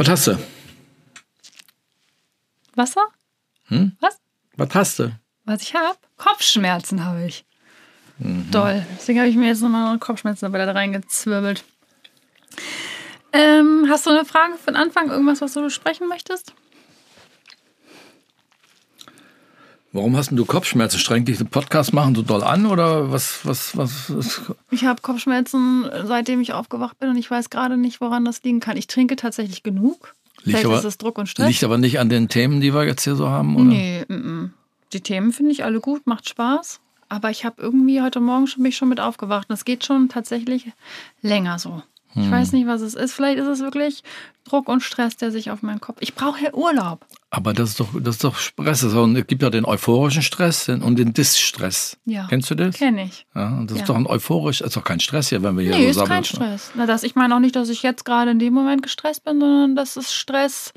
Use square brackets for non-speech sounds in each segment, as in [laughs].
Was hast du? Wasser? Hm? Was? Was hast du? Was ich habe? Kopfschmerzen habe ich. Mhm. Doll. Deswegen habe ich mir jetzt nochmal Kopfschmerzen dabei da reingezwirbelt. Ähm, hast du eine Frage für den Anfang? Irgendwas, was du besprechen möchtest? Warum hast denn du Kopfschmerzen? Strengt dich den Podcast machen so doll an oder was, was, was? was? Ich habe Kopfschmerzen, seitdem ich aufgewacht bin und ich weiß gerade nicht, woran das liegen kann. Ich trinke tatsächlich genug. Liegt Vielleicht aber, ist es Druck und Stress. liegt aber nicht an den Themen, die wir jetzt hier so haben, oder? Nee, mm, mm. die Themen finde ich alle gut, macht Spaß. Aber ich habe irgendwie heute Morgen schon, bin ich schon mit aufgewacht. Und es geht schon tatsächlich länger so. Ich Hm. weiß nicht, was es ist. Vielleicht ist es wirklich Druck und Stress, der sich auf meinen Kopf. Ich brauche ja Urlaub. Aber das ist doch, das ist doch Stress. Ist Es gibt ja den euphorischen Stress und den Distress. Ja. Kennst du das? Kenne ich. Ja, und das Ja. ist doch ein euphorisch, ist doch kein Stress hier, wenn wir hier Nee, so ist sabbeln. kein Stress. Na, das, ich meine auch nicht, dass ich jetzt gerade in dem Moment gestresst bin, sondern das ist Stress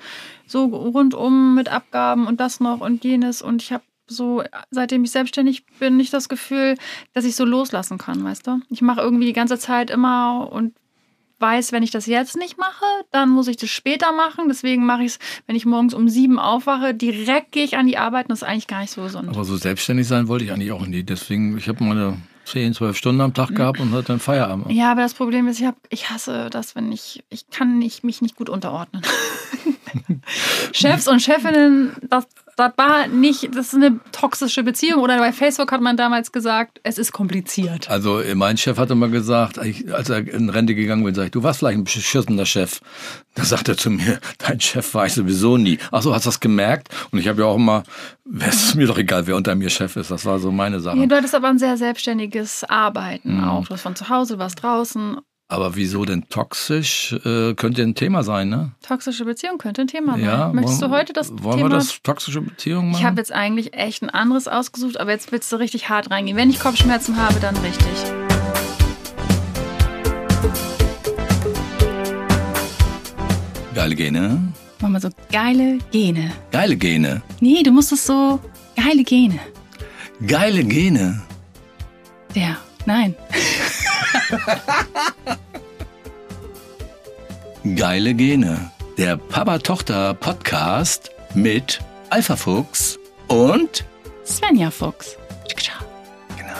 so rundum mit Abgaben und das noch und jenes. Und ich habe so, seitdem ich selbstständig bin, nicht das Gefühl, dass ich so loslassen kann, weißt du? Ich mache irgendwie die ganze Zeit immer und weiß, wenn ich das jetzt nicht mache, dann muss ich das später machen. Deswegen mache ich es, wenn ich morgens um sieben aufwache, direkt gehe ich an die Arbeit und das ist eigentlich gar nicht so gesund. Aber so selbstständig sein wollte ich eigentlich auch nie. Deswegen, ich habe meine 10, 12 Stunden am. Tag gehabt und hatte dann Feierabend. Ja, aber das Problem ist, ich, hab, ich hasse das, wenn ich, ich kann nicht, mich nicht gut unterordnen. [laughs] [laughs] Chefs und Chefinnen, das, das war nicht, das ist eine toxische Beziehung. Oder bei Facebook hat man damals gesagt, es ist kompliziert. Also mein Chef hatte mal gesagt, als er in Rente gegangen bin, sag ich, du warst vielleicht ein beschissener Chef. Da sagt er zu mir, dein Chef war ich sowieso nie. Ach so, hast du das gemerkt? Und ich habe ja auch immer, es ist mir doch egal, wer unter mir Chef ist. Das war so meine Sache. Ja, du hattest aber ein sehr selbstständiges Arbeiten Mhm. auch. Du warst von zu Hause, du warst draußen. Aber wieso denn toxisch? Äh, könnte ein Thema sein, ne? Toxische Beziehung könnte ein Thema sein. Ja. Möchtest wollen- du heute das Wollen Thema wir das toxische Beziehung machen? Ich habe jetzt eigentlich echt ein anderes ausgesucht, aber jetzt willst du richtig hart reingehen. Wenn ich Kopfschmerzen habe, dann richtig. Geile Gene. Mach mal so geile Gene. Geile Gene. Nee, du musst es so geile Gene. Geile Gene. Der. Nein. [laughs] Geile Gene. Der Papa-Tochter-Podcast mit Alpha Fuchs und Svenja Fuchs. genau.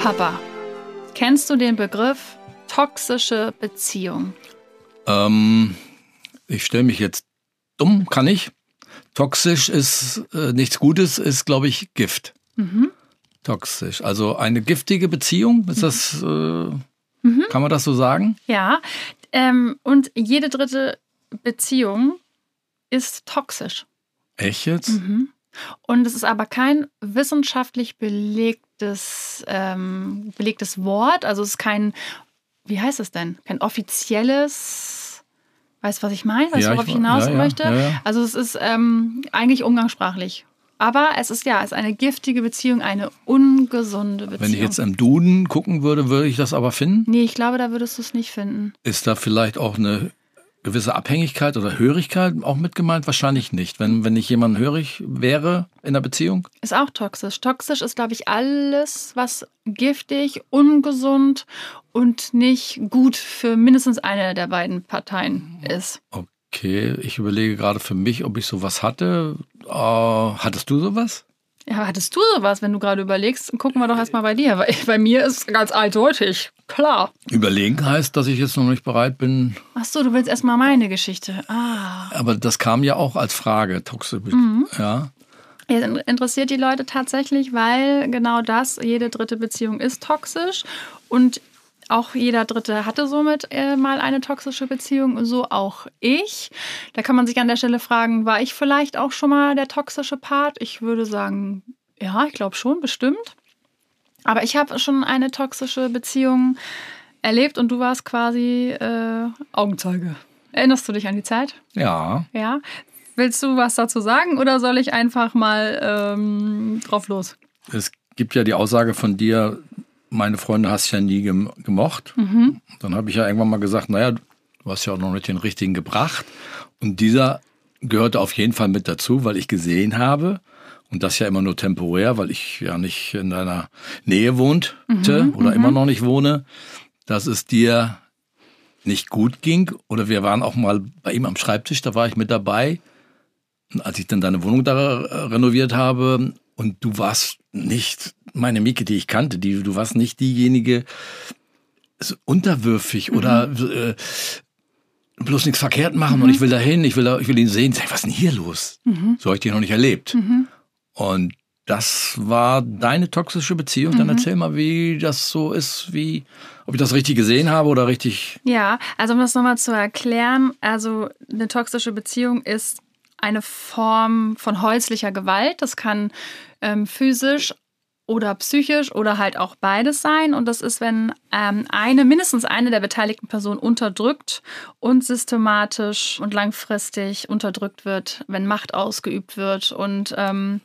[laughs] Papa, kennst du den Begriff toxische Beziehung? Ähm, ich stelle mich jetzt dumm, kann ich. Toxisch ist äh, nichts Gutes, ist, glaube ich, Gift. Mhm. Toxisch. Also eine giftige Beziehung, ist das, äh, kann man das so sagen? Ja. Ähm, und jede dritte Beziehung ist toxisch. Echt jetzt? Mhm. Und es ist aber kein wissenschaftlich belegtes, ähm, belegtes Wort. Also es ist kein, wie heißt es denn? Kein offizielles, weißt du, was ich meine? Weißt du, Ja, worauf ich ich hinaus ja, möchte? ja. Also es ist ähm, eigentlich umgangssprachlich. Aber es ist ja, es ist eine giftige Beziehung, eine ungesunde Beziehung. Wenn ich jetzt im Duden gucken würde, würde ich das aber finden. nee, ich glaube, da würdest du es nicht finden. Ist da vielleicht auch eine gewisse Abhängigkeit oder Hörigkeit auch mit gemeint? Wahrscheinlich nicht. Wenn, wenn ich jemand hörig wäre in der Beziehung. Ist auch toxisch. Toxisch ist, glaube ich, alles, was giftig, ungesund und nicht gut für mindestens eine der beiden Parteien ist. Okay, ich überlege gerade für mich, ob ich sowas hatte. Äh, hattest du sowas? Ja, hattest du sowas, wenn du gerade überlegst? Gucken wir doch erstmal bei dir. Weil bei mir ist ganz eindeutig. Klar. Überlegen heißt, dass ich jetzt noch nicht bereit bin. Ach so, du willst erstmal meine Geschichte. Ah. Aber das kam ja auch als Frage, toxisch. Mhm. Ja. Ja, interessiert die Leute tatsächlich, weil genau das, jede dritte Beziehung ist toxisch und auch jeder Dritte hatte somit äh, mal eine toxische Beziehung, so auch ich. Da kann man sich an der Stelle fragen, war ich vielleicht auch schon mal der toxische Part? Ich würde sagen, ja, ich glaube schon, bestimmt. Aber ich habe schon eine toxische Beziehung erlebt und du warst quasi äh, Augenzeuge. Erinnerst du dich an die Zeit? Ja. Ja. Willst du was dazu sagen oder soll ich einfach mal ähm, drauf los? Es gibt ja die Aussage von dir, meine Freunde hast ja nie gem gemocht. Mhm. Dann habe ich ja irgendwann mal gesagt, naja, du hast ja auch noch nicht den richtigen gebracht. Und dieser gehörte auf jeden Fall mit dazu, weil ich gesehen habe, und das ja immer nur temporär, weil ich ja nicht in deiner Nähe wohnte Mhm, oder immer noch nicht wohne, dass es dir nicht gut ging? Oder wir waren auch mal bei ihm am Schreibtisch, da war ich mit dabei, als ich dann deine Wohnung da renoviert habe. Und du warst nicht meine Mieke, die ich kannte. Die, du warst nicht diejenige, so unterwürfig mhm. oder äh, bloß nichts verkehrt machen mhm. und ich will dahin, ich will, ich will ihn sehen. Sag, was ist denn hier los? Mhm. So habe ich dich noch nicht erlebt. Mhm. Und das war deine toxische Beziehung. Dann mhm. erzähl mal, wie das so ist, wie, ob ich das richtig gesehen habe oder richtig. Ja, also um das nochmal zu erklären, also eine toxische Beziehung ist eine Form von häuslicher Gewalt. Das kann ähm, physisch oder psychisch oder halt auch beides sein. Und das ist, wenn ähm, eine, mindestens eine der beteiligten Personen unterdrückt und systematisch und langfristig unterdrückt wird, wenn Macht ausgeübt wird und ähm,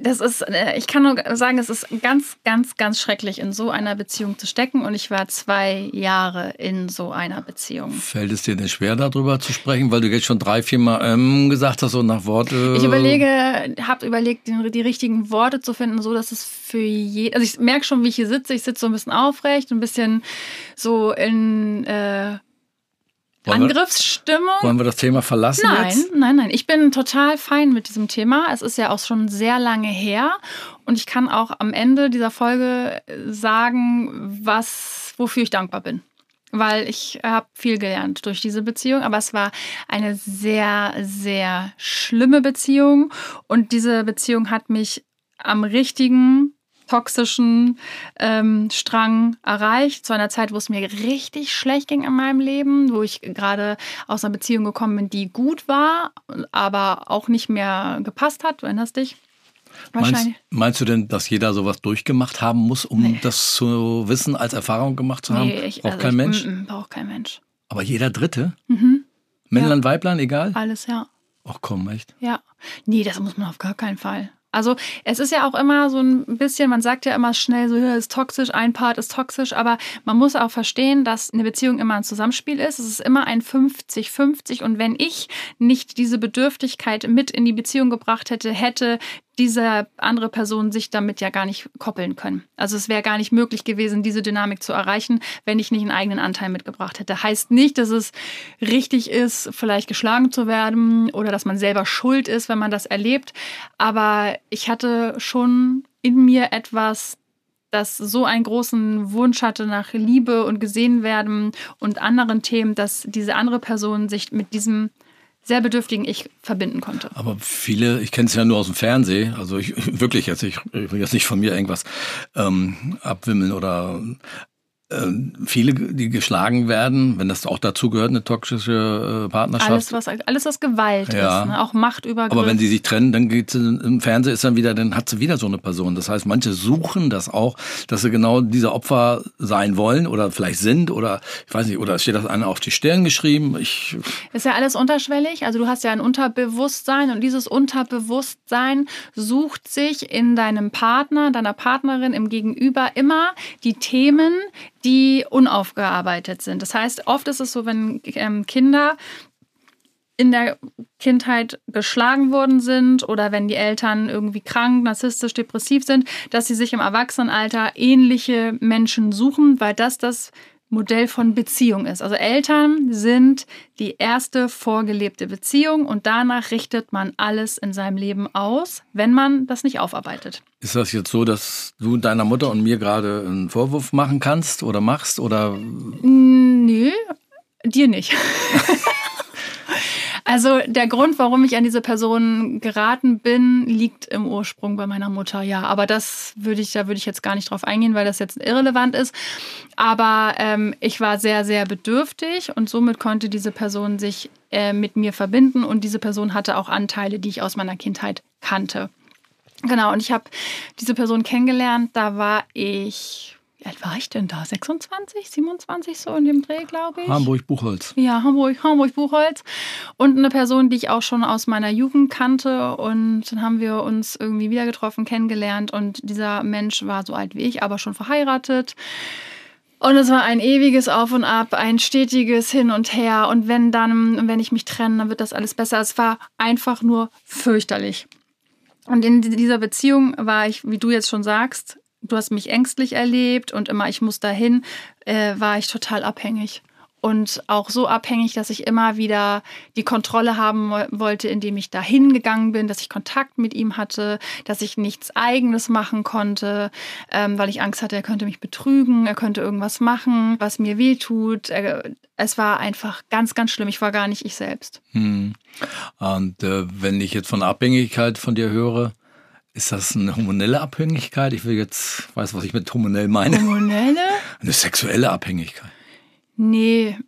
das ist, äh, ich kann nur sagen, es ist ganz, ganz, ganz schrecklich, in so einer Beziehung zu stecken. Und ich war zwei Jahre in so einer Beziehung. Fällt es dir denn schwer, darüber zu sprechen, weil du jetzt schon drei, vier Mal ähm, gesagt hast, so nach Worte? Ich überlege, habe überlegt, die, die, richtigen Worte zu finden, so dass es für jeden. Also ich merke schon, wie ich hier sitze. Ich sitze so ein bisschen aufrecht, ein bisschen so in. Äh, wollen Angriffsstimmung. Wir, wollen wir das Thema verlassen nein, jetzt? Nein, nein, Ich bin total fein mit diesem Thema. Es ist ja auch schon sehr lange her. Und ich kann auch am Ende dieser Folge sagen, was, wofür ich dankbar bin. Weil ich habe viel gelernt durch diese Beziehung. Aber es war eine sehr, sehr schlimme Beziehung. Und diese Beziehung hat mich am richtigen toxischen ähm, Strang erreicht, zu einer Zeit, wo es mir richtig schlecht ging in meinem Leben, wo ich gerade aus einer Beziehung gekommen bin, die gut war, aber auch nicht mehr gepasst hat. Du erinnerst dich? Meinst, meinst, du denn, dass jeder sowas durchgemacht haben muss, um nee. das zu wissen, als Erfahrung gemacht zu haben? Nee, ich, braucht also kein ich, Mensch? M -m, braucht kein Mensch. Aber jeder Dritte? Mhm. Männlein, ja. Weiblein, egal? Alles, ja. Ach komm, echt? Ja. Nee, das muss man auf gar keinen Fall. Also es ist ja auch immer so ein bisschen, man sagt ja immer schnell so, ist toxisch, ein Part ist toxisch, aber man muss auch verstehen, dass eine Beziehung immer ein Zusammenspiel ist. Es ist immer ein 50-50 und wenn ich nicht diese Bedürftigkeit mit in die Beziehung gebracht hätte, hätte diese andere Person sich damit ja gar nicht koppeln können. Also es wäre gar nicht möglich gewesen, diese Dynamik zu erreichen, wenn ich nicht einen eigenen Anteil mitgebracht hätte. Heißt nicht, dass es richtig ist, vielleicht geschlagen zu werden oder dass man selber schuld ist, wenn man das erlebt. Aber ich hatte schon in mir etwas, das so einen großen Wunsch hatte nach Liebe und gesehen werden und anderen Themen, dass diese andere Person sich mit diesem sehr bedürftigen Ich verbinden konnte. Aber viele, ich kenne es ja nur aus dem Fernsehen, also ich [laughs] wirklich jetzt, ich, ich will jetzt nicht von mir irgendwas ähm, abwimmeln oder viele, die geschlagen werden, wenn das auch dazu gehört, eine toxische äh, Partnerschaft. Alles, was, alles, was Gewalt ja. ist, ne? auch Machtübergriff. Aber wenn sie sich trennen, dann geht sie im Fernsehen ist dann wieder, dann hat sie wieder so eine Person. Das heißt, manche suchen das auch, dass sie genau diese Opfer sein wollen oder vielleicht sind oder ich weiß nicht, oder steht das einer auf die Stirn geschrieben? Ich ist ja alles unterschwellig. Also du hast ja ein Unterbewusstsein und dieses Unterbewusstsein sucht sich in deinem Partner, deiner Partnerin, im Gegenüber immer die Themen, die unaufgearbeitet sind. Das heißt, oft ist es so, wenn ähm, Kinder in der Kindheit geschlagen worden sind oder wenn die Eltern irgendwie krank, narzisstisch, depressiv sind, dass sie sich im Erwachsenenalter ähnliche Menschen suchen, weil das das Modell von Beziehung ist. Also Eltern sind die erste vorgelebte Beziehung und danach richtet man alles in seinem Leben aus, wenn man das nicht aufarbeitet. Ist das jetzt so, dass du deiner Mutter und mir gerade einen Vorwurf machen kannst oder machst oder? Nö, dir nicht. [laughs] Also der Grund, warum ich an diese Person geraten bin, liegt im Ursprung bei meiner Mutter, ja. Aber das würde ich, da würde ich jetzt gar nicht drauf eingehen, weil das jetzt irrelevant ist. Aber ähm, ich war sehr, sehr bedürftig und somit konnte diese Person sich äh, mit mir verbinden und diese Person hatte auch Anteile, die ich aus meiner Kindheit kannte. Genau, und ich habe diese Person kennengelernt, da war ich wie alt war ich denn da? 26, 27 so in dem Dreh, glaube ich. Hamburg-Buchholz. Ja, Hamburg, Hamburg-Buchholz. Und eine Person, die ich auch schon aus meiner Jugend kannte. Und dann haben wir uns irgendwie wieder getroffen, kennengelernt. Und dieser Mensch war so alt wie ich, aber schon verheiratet. Und es war ein ewiges Auf und Ab, ein stetiges Hin und Her. Und wenn dann, wenn ich mich trenne, dann wird das alles besser. Es war einfach nur fürchterlich. Und in dieser Beziehung war ich, wie du jetzt schon sagst, du hast mich ängstlich erlebt und immer, ich muss dahin, äh, war ich total abhängig und auch so abhängig, dass ich immer wieder die Kontrolle haben wollte, indem ich dahin gegangen bin, dass ich Kontakt mit ihm hatte, dass ich nichts Eigenes machen konnte, ähm, weil ich Angst hatte, er könnte mich betrügen, er könnte irgendwas machen, was mir wehtut. Es war einfach ganz, ganz schlimm. Ich war gar nicht ich selbst. Hm. Und äh, wenn ich jetzt von Abhängigkeit von dir höre, ist das eine hormonelle Abhängigkeit? Ich will jetzt, weiß, was ich mit hormonell meine. Hormonelle? Eine sexuelle Abhängigkeit. Nee,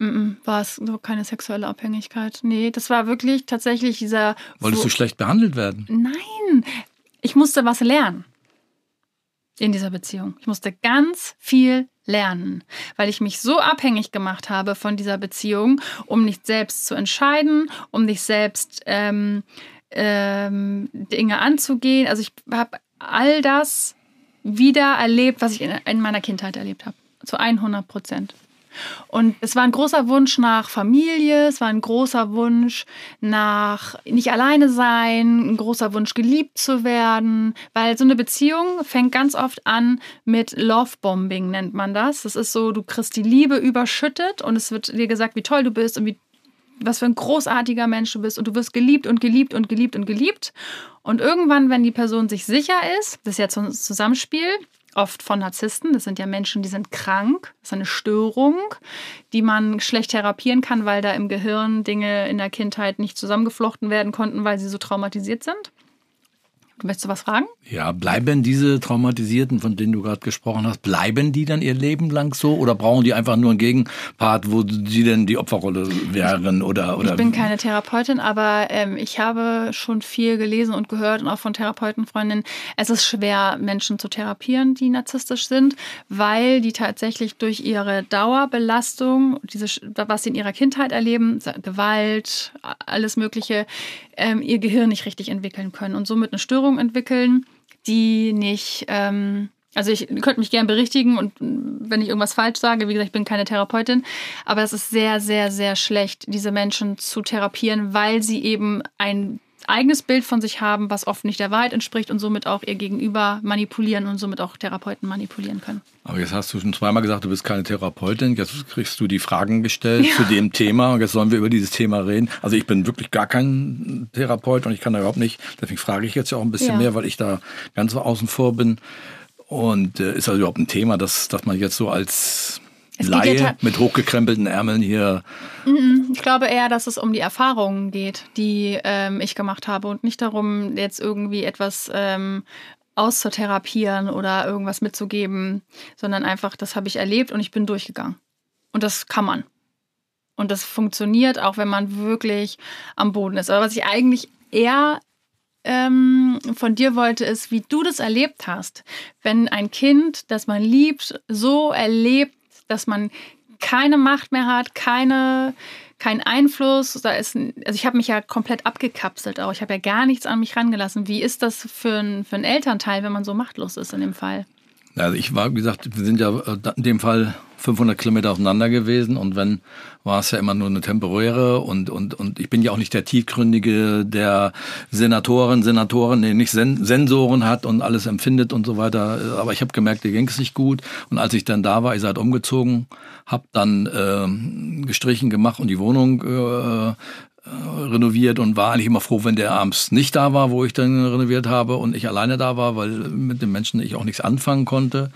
war es so keine sexuelle Abhängigkeit. Nee, das war wirklich tatsächlich dieser. Wolltest du schlecht behandelt werden? Nein, ich musste was lernen in dieser Beziehung. Ich musste ganz viel lernen, weil ich mich so abhängig gemacht habe von dieser Beziehung, um nicht selbst zu entscheiden, um nicht selbst ähm, ähm, Dinge anzugehen. Also ich habe all das wieder erlebt, was ich in, in meiner Kindheit erlebt habe. Zu 100 Prozent. Und es war ein großer Wunsch nach Familie, es war ein großer Wunsch nach nicht alleine sein, ein großer Wunsch geliebt zu werden, weil so eine Beziehung fängt ganz oft an mit Lovebombing nennt man das. Das ist so, du kriegst die Liebe überschüttet und es wird dir gesagt, wie toll du bist und wie was für ein großartiger Mensch du bist und du wirst geliebt und geliebt und geliebt und geliebt. Und irgendwann, wenn die Person sich sicher ist, das ist ja ein Zusammenspiel, oft von Narzissten. Das sind ja Menschen, die sind krank. Das ist eine Störung, die man schlecht therapieren kann, weil da im Gehirn Dinge in der Kindheit nicht zusammengeflochten werden konnten, weil sie so traumatisiert sind. Möchtest du was fragen? Ja, bleiben diese Traumatisierten, von denen du gerade gesprochen hast, bleiben die dann ihr Leben lang so oder brauchen die einfach nur einen Gegenpart, wo sie denn die Opferrolle wären oder oder? Ich bin keine Therapeutin, aber ähm, ich habe schon viel gelesen und gehört und auch von Therapeutenfreundinnen. Es ist schwer, Menschen zu therapieren, die narzisstisch sind, weil die tatsächlich durch ihre Dauerbelastung, diese, was sie in ihrer Kindheit erleben, Gewalt, alles Mögliche, ähm, ihr Gehirn nicht richtig entwickeln können und somit eine Störung entwickeln, die nicht. Ähm, also ich könnte mich gerne berichtigen und wenn ich irgendwas falsch sage, wie gesagt, ich bin keine Therapeutin, aber es ist sehr, sehr, sehr schlecht, diese Menschen zu therapieren, weil sie eben ein eigenes Bild von sich haben, was oft nicht der Wahrheit entspricht und somit auch ihr Gegenüber manipulieren und somit auch Therapeuten manipulieren können. Aber jetzt hast du schon zweimal gesagt, du bist keine Therapeutin. Jetzt kriegst du die Fragen gestellt ja. zu dem Thema und jetzt sollen wir über dieses Thema reden. Also ich bin wirklich gar kein Therapeut und ich kann da überhaupt nicht. Deswegen frage ich jetzt ja auch ein bisschen ja. mehr, weil ich da ganz außen vor bin. Und äh, ist also überhaupt ein Thema, dass, dass man jetzt so als es Laie ja mit hochgekrempelten Ärmeln hier. Ich glaube eher, dass es um die Erfahrungen geht, die ähm, ich gemacht habe und nicht darum, jetzt irgendwie etwas ähm, auszutherapieren oder irgendwas mitzugeben, sondern einfach, das habe ich erlebt und ich bin durchgegangen. Und das kann man. Und das funktioniert auch, wenn man wirklich am Boden ist. Aber was ich eigentlich eher ähm, von dir wollte, ist, wie du das erlebt hast. Wenn ein Kind, das man liebt, so erlebt, dass man keine Macht mehr hat, keine, keinen Einfluss. Da ist, also ich habe mich ja komplett abgekapselt auch. Ich habe ja gar nichts an mich rangelassen. Wie ist das für, ein, für einen Elternteil, wenn man so machtlos ist in dem Fall? Also ich war, wie gesagt, wir sind ja äh, in dem Fall 500 Kilometer auseinander gewesen und wenn, war es ja immer nur eine temporäre und, und, und ich bin ja auch nicht der tiefgründige, der Senatoren, Senatoren, nee, nicht Sen Sensoren hat und alles empfindet und so weiter. Aber ich habe gemerkt, dir ging es nicht gut und als ich dann da war, ich seid umgezogen, habe dann äh, gestrichen gemacht und die Wohnung äh, renoviert und war eigentlich immer froh, wenn der abends nicht da war, wo ich dann renoviert habe und ich alleine da war, weil mit den Menschen ich auch nichts anfangen konnte.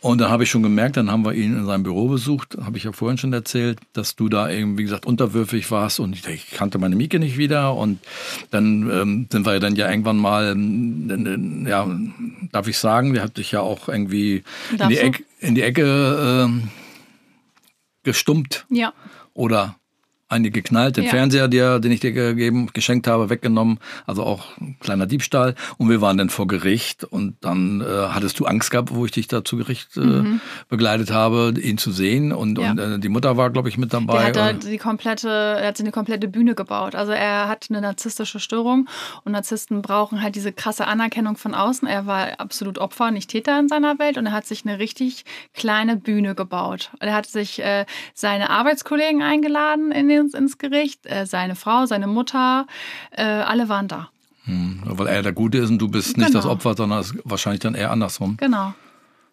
Und dann habe ich schon gemerkt, dann haben wir ihn in seinem Büro besucht, habe ich ja vorhin schon erzählt, dass du da eben, wie gesagt, unterwürfig warst und ich, ich kannte meine Mieke nicht wieder. Und dann ähm, sind wir dann ja irgendwann mal, ähm, ja, darf ich sagen, der hat dich ja auch irgendwie in die, Ecke, in die Ecke äh, gestummt. Ja. Oder einige geknallt, den ja. Fernseher, der, den ich dir gegeben, geschenkt habe, weggenommen, also auch ein kleiner Diebstahl. Und wir waren dann vor Gericht und dann äh, hattest du Angst gehabt, wo ich dich da zu Gericht äh, mhm. begleitet habe, ihn zu sehen. Und, ja. und äh, die Mutter war, glaube ich, mit dabei. Der hat die komplette, er hat sich eine komplette Bühne gebaut. Also er hat eine narzisstische Störung und Narzissten brauchen halt diese krasse Anerkennung von außen. Er war absolut Opfer, nicht Täter in seiner Welt und er hat sich eine richtig kleine Bühne gebaut. Er hat sich äh, seine Arbeitskollegen eingeladen in den ins, ins Gericht. Äh, seine Frau, seine Mutter, äh, alle waren da. Hm, weil er der Gute ist und du bist nicht genau. das Opfer, sondern wahrscheinlich dann eher andersrum. Genau.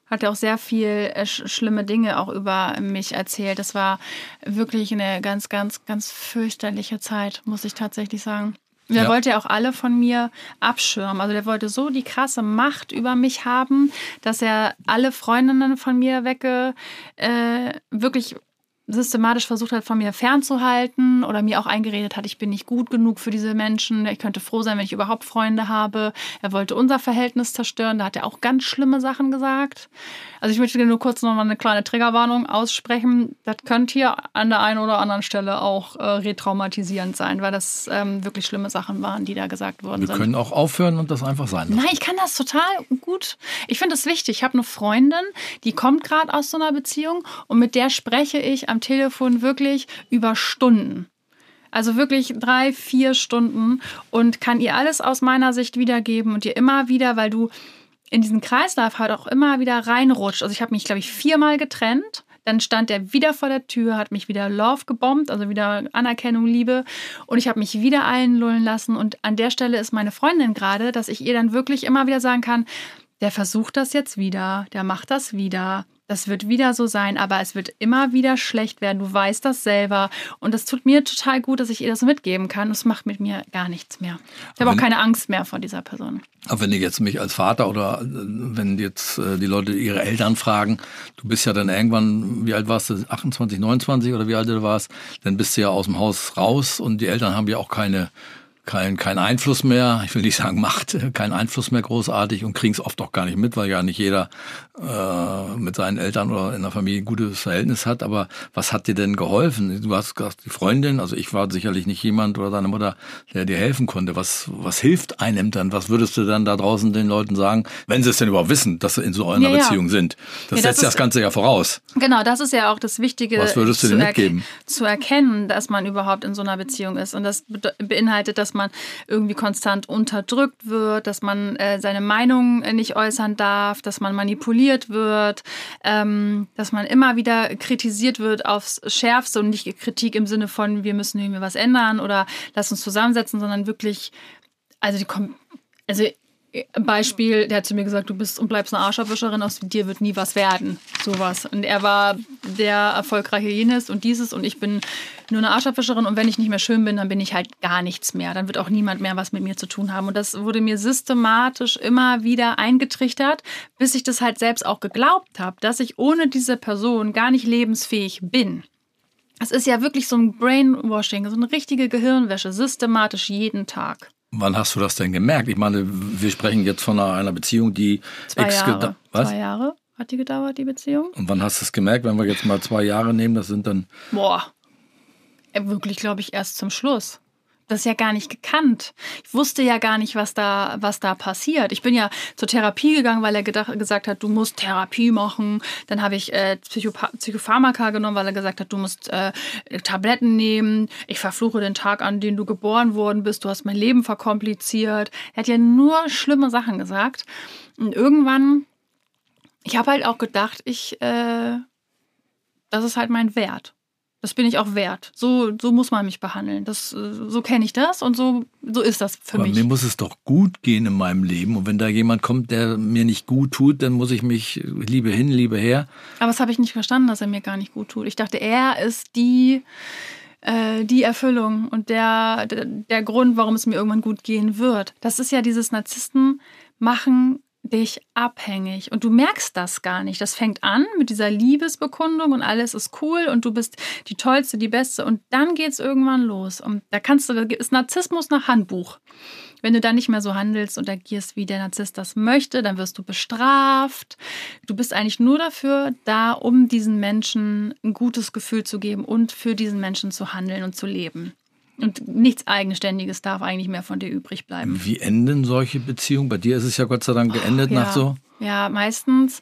Hat er auch sehr viel äh, sch schlimme Dinge auch über mich erzählt. Das war wirklich eine ganz, ganz, ganz fürchterliche Zeit, muss ich tatsächlich sagen. Der ja. wollte ja auch alle von mir abschirmen. Also der wollte so die krasse Macht über mich haben, dass er alle Freundinnen von mir wegge, äh, wirklich systematisch versucht hat, von mir fernzuhalten oder mir auch eingeredet hat, ich bin nicht gut genug für diese Menschen, ich könnte froh sein, wenn ich überhaupt Freunde habe. Er wollte unser Verhältnis zerstören, da hat er auch ganz schlimme Sachen gesagt. Also ich möchte nur kurz noch mal eine kleine Triggerwarnung aussprechen. Das könnte hier an der einen oder anderen Stelle auch äh, retraumatisierend sein, weil das ähm, wirklich schlimme Sachen waren, die da gesagt wurden. Wir sind. können auch aufhören und das einfach sein lassen. Nein, ich kann das total gut. Ich finde es wichtig. Ich habe eine Freundin, die kommt gerade aus so einer Beziehung und mit der spreche ich am Telefon wirklich über Stunden. Also wirklich drei, vier Stunden und kann ihr alles aus meiner Sicht wiedergeben und ihr immer wieder, weil du in diesen Kreislauf halt auch immer wieder reinrutscht. Also ich habe mich, glaube ich, viermal getrennt. Dann stand er wieder vor der Tür, hat mich wieder Love gebombt, also wieder Anerkennung, Liebe. Und ich habe mich wieder einlullen lassen. Und an der Stelle ist meine Freundin gerade, dass ich ihr dann wirklich immer wieder sagen kann, der versucht das jetzt wieder, der macht das wieder das wird wieder so sein, aber es wird immer wieder schlecht werden. Du weißt das selber. Und das tut mir total gut, dass ich ihr das mitgeben kann. Es macht mit mir gar nichts mehr. Ich habe auch keine Angst mehr vor dieser Person. Aber wenn ich jetzt mich als Vater oder äh, wenn jetzt äh, die Leute ihre Eltern fragen, du bist ja dann irgendwann, wie alt warst du, 28, 29 oder wie alt du warst, dann bist du ja aus dem Haus raus und die Eltern haben ja auch keine kein, kein Einfluss mehr, ich will nicht sagen Macht, kein Einfluss mehr großartig und kriegen es oft auch gar nicht mit, weil ja nicht jeder äh, mit seinen Eltern oder in der Familie ein gutes Verhältnis hat. Aber was hat dir denn geholfen? Du hast gesagt, die Freundin, also ich war sicherlich nicht jemand oder deine Mutter, der dir helfen konnte. Was, was hilft einem dann? Was würdest du dann da draußen den Leuten sagen, wenn sie es denn überhaupt wissen, dass sie in so einer ja, Beziehung ja. sind? Das ja, setzt das, das Ganze ja voraus. Genau, das ist ja auch das Wichtige. Was würdest du denn mitgeben? Zu erkennen, dass man überhaupt in so einer Beziehung ist. Und das beinhaltet, dass man irgendwie konstant unterdrückt wird, dass man äh, seine Meinung nicht äußern darf, dass man manipuliert wird, ähm, dass man immer wieder kritisiert wird aufs Schärfste und nicht Kritik im Sinne von, wir müssen irgendwie was ändern oder lass uns zusammensetzen, sondern wirklich, also die also Beispiel, der hat zu mir gesagt, du bist und bleibst eine Arschabwischerin, aus dir wird nie was werden. Sowas. Und er war der erfolgreiche jenes und dieses und ich bin nur eine Arschabwischerin und wenn ich nicht mehr schön bin, dann bin ich halt gar nichts mehr. Dann wird auch niemand mehr was mit mir zu tun haben. Und das wurde mir systematisch immer wieder eingetrichtert, bis ich das halt selbst auch geglaubt habe, dass ich ohne diese Person gar nicht lebensfähig bin. Es ist ja wirklich so ein Brainwashing, so eine richtige Gehirnwäsche, systematisch jeden Tag. Wann hast du das denn gemerkt? Ich meine, wir sprechen jetzt von einer, Beziehung, die zwei Jahre. Was? Zwei Jahre hat die gedauert, die Beziehung. Und wann hast du es gemerkt, wenn wir jetzt mal zwei Jahre nehmen? Das sind dann. Boah. Äh, wirklich, glaube ich, erst zum Schluss das ja gar nicht gekannt. Ich wusste ja gar nicht, was da, was da passiert. Ich bin ja zur Therapie gegangen, weil er gedacht, gesagt hat, du musst Therapie machen. Dann habe ich äh, Psychopharmaka genommen, weil er gesagt hat, du musst äh, Tabletten nehmen. Ich verfluche den Tag, an dem du geboren worden bist. Du hast mein Leben verkompliziert. Er hat ja nur schlimme Sachen gesagt. Und irgendwann, ich habe halt auch gedacht, ich, äh, das ist halt mein Wert. Das bin ich auch wert. So, so muss man mich behandeln. Das, so kenne ich das und so, so ist das für Aber mich. Mir muss es doch gut gehen in meinem Leben. Und wenn da jemand kommt, der mir nicht gut tut, dann muss ich mich Liebe hin, Liebe her. Aber das habe ich nicht verstanden, dass er mir gar nicht gut tut. Ich dachte, er ist die, äh, die Erfüllung und der, der, der Grund, warum es mir irgendwann gut gehen wird. Das ist ja dieses Narzissten machen dich abhängig und du merkst das gar nicht. Das fängt an mit dieser Liebesbekundung und alles ist cool und du bist die tollste, die beste und dann geht es irgendwann los und da kannst du da ist Narzissmus nach Handbuch. Wenn du dann nicht mehr so handelst und agierst, wie der Narzisst das möchte, dann wirst du bestraft. Du bist eigentlich nur dafür da, um diesen Menschen ein gutes Gefühl zu geben und für diesen Menschen zu handeln und zu leben. Und nichts Eigenständiges darf eigentlich mehr von dir übrig bleiben. Wie enden solche Beziehungen? Bei dir ist es ja Gott sei Dank geendet oh, ja. nach so. Ja, meistens.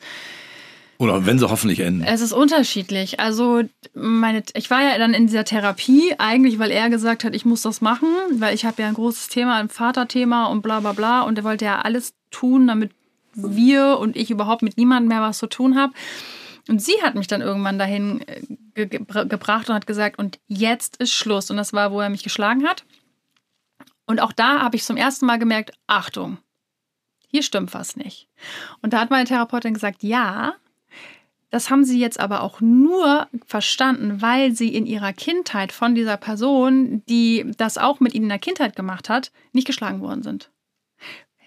Oder wenn sie hoffentlich enden. Es ist unterschiedlich. Also meine, ich war ja dann in dieser Therapie eigentlich, weil er gesagt hat, ich muss das machen, weil ich habe ja ein großes Thema, ein Vaterthema und bla bla bla. Und er wollte ja alles tun, damit wir und ich überhaupt mit niemandem mehr was zu tun haben. Und sie hat mich dann irgendwann dahin äh, ge gebracht und hat gesagt, und jetzt ist Schluss. Und das war, wo er mich geschlagen hat. Und auch da habe ich zum ersten Mal gemerkt, Achtung, hier stimmt was nicht. Und da hat meine Therapeutin gesagt, ja, das haben sie jetzt aber auch nur verstanden, weil sie in ihrer Kindheit von dieser Person, die das auch mit ihnen in der Kindheit gemacht hat, nicht geschlagen worden sind.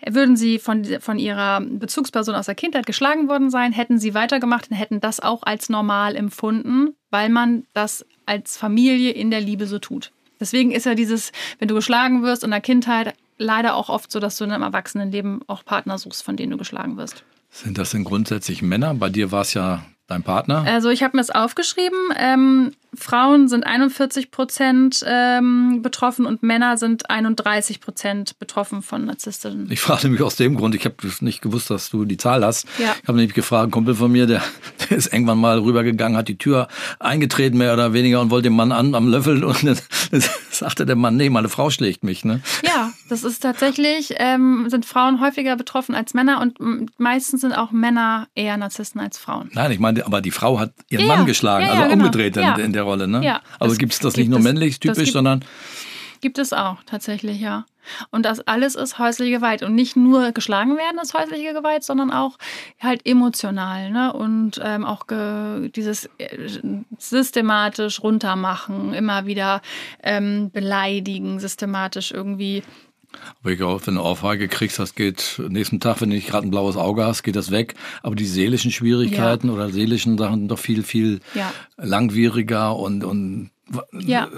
Würden sie von, von ihrer Bezugsperson aus der Kindheit geschlagen worden sein, hätten sie weitergemacht und hätten das auch als normal empfunden, weil man das als Familie in der Liebe so tut. Deswegen ist ja dieses, wenn du geschlagen wirst in der Kindheit, leider auch oft so, dass du in einem Erwachsenenleben auch Partner suchst, von denen du geschlagen wirst. Sind das denn grundsätzlich Männer? Bei dir war es ja dein Partner? Also ich habe mir das aufgeschrieben. Ähm, Frauen sind 41 Prozent ähm, betroffen und Männer sind 31 Prozent betroffen von Narzisstinnen. Ich frage mich aus dem Grund, ich habe nicht gewusst, dass du die Zahl hast. Ja. Ich habe nämlich gefragt, ein Kumpel von mir, der, [laughs] der ist irgendwann mal rübergegangen, hat die Tür eingetreten, mehr oder weniger, und wollte den Mann an, am Löffel und dann, [laughs] dann sagte der Mann, nee, meine Frau schlägt mich. Ne? Ja, das ist tatsächlich, ähm, sind Frauen häufiger betroffen als Männer und meistens sind auch Männer eher Narzissten als Frauen. Nein, ich meine, aber die Frau hat ihren ja, Mann geschlagen, ja, also genau. umgedreht in, in der Rolle. Ne? Ja, also gibt es das nicht nur männlich typisch, gibt, sondern. Gibt es auch, tatsächlich, ja. Und das alles ist häusliche Gewalt. Und nicht nur geschlagen werden ist häusliche Gewalt, sondern auch halt emotional. Ne? Und ähm, auch dieses äh, systematisch runtermachen, immer wieder ähm, beleidigen, systematisch irgendwie aber ich glaube, wenn du eine Ohrfeige kriegst, das geht nächsten Tag, wenn du nicht gerade ein blaues Auge hast, geht das weg. Aber die seelischen Schwierigkeiten ja. oder seelischen Sachen sind doch viel, viel ja. langwieriger und, und ja.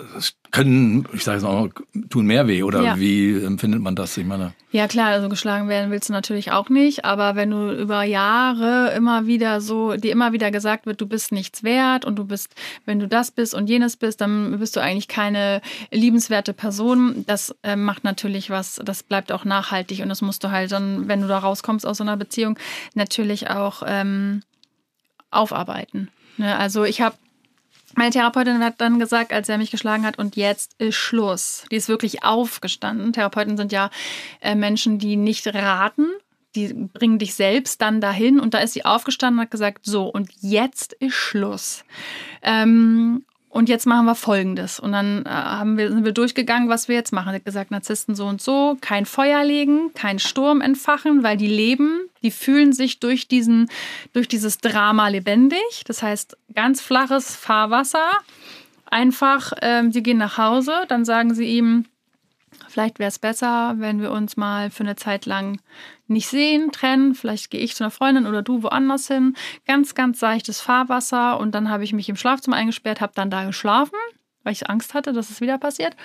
können, ich sage es auch, tun mehr weh oder ja. wie empfindet man das? Ich meine. Ja klar, also geschlagen werden willst du natürlich auch nicht, aber wenn du über Jahre immer wieder so, dir immer wieder gesagt wird, du bist nichts wert und du bist, wenn du das bist und jenes bist, dann bist du eigentlich keine liebenswerte Person. Das äh, macht natürlich was, das bleibt auch nachhaltig und das musst du halt dann, wenn du da rauskommst aus so einer Beziehung, natürlich auch ähm, aufarbeiten. Ne? Also ich habe meine Therapeutin hat dann gesagt, als er mich geschlagen hat, und jetzt ist Schluss. Die ist wirklich aufgestanden. Therapeuten sind ja äh, Menschen, die nicht raten, die bringen dich selbst dann dahin. Und da ist sie aufgestanden und hat gesagt, so, und jetzt ist Schluss. Ähm, und jetzt machen wir Folgendes. Und dann äh, haben wir, sind wir durchgegangen, was wir jetzt machen. Er hat gesagt, Narzissten so und so, kein Feuer legen, kein Sturm entfachen, weil die leben, die fühlen sich durch, diesen, durch dieses Drama lebendig. Das heißt, ganz flaches Fahrwasser. Einfach, ähm, sie gehen nach Hause, dann sagen sie ihm, vielleicht wäre es besser, wenn wir uns mal für eine Zeit lang nicht sehen, trennen. Vielleicht gehe ich zu einer Freundin oder du woanders hin. Ganz, ganz seichtes Fahrwasser. Und dann habe ich mich im Schlafzimmer eingesperrt, habe dann da geschlafen, weil ich Angst hatte, dass es wieder passiert.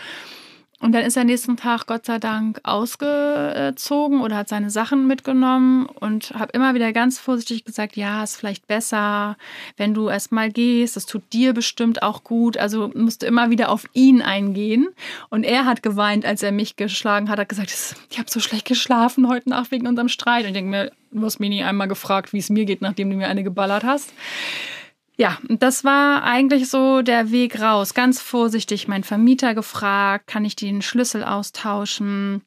Und dann ist er nächsten Tag Gott sei Dank ausgezogen oder hat seine Sachen mitgenommen und habe immer wieder ganz vorsichtig gesagt, ja, ist vielleicht besser, wenn du erstmal gehst, das tut dir bestimmt auch gut. Also musste immer wieder auf ihn eingehen. Und er hat geweint, als er mich geschlagen hat, hat gesagt, ich habe so schlecht geschlafen heute Nacht wegen unserem Streit. Und ich denke mir, du hast mich nie einmal gefragt, wie es mir geht, nachdem du mir eine geballert hast. Ja, das war eigentlich so der Weg raus. Ganz vorsichtig meinen Vermieter gefragt, kann ich den Schlüssel austauschen?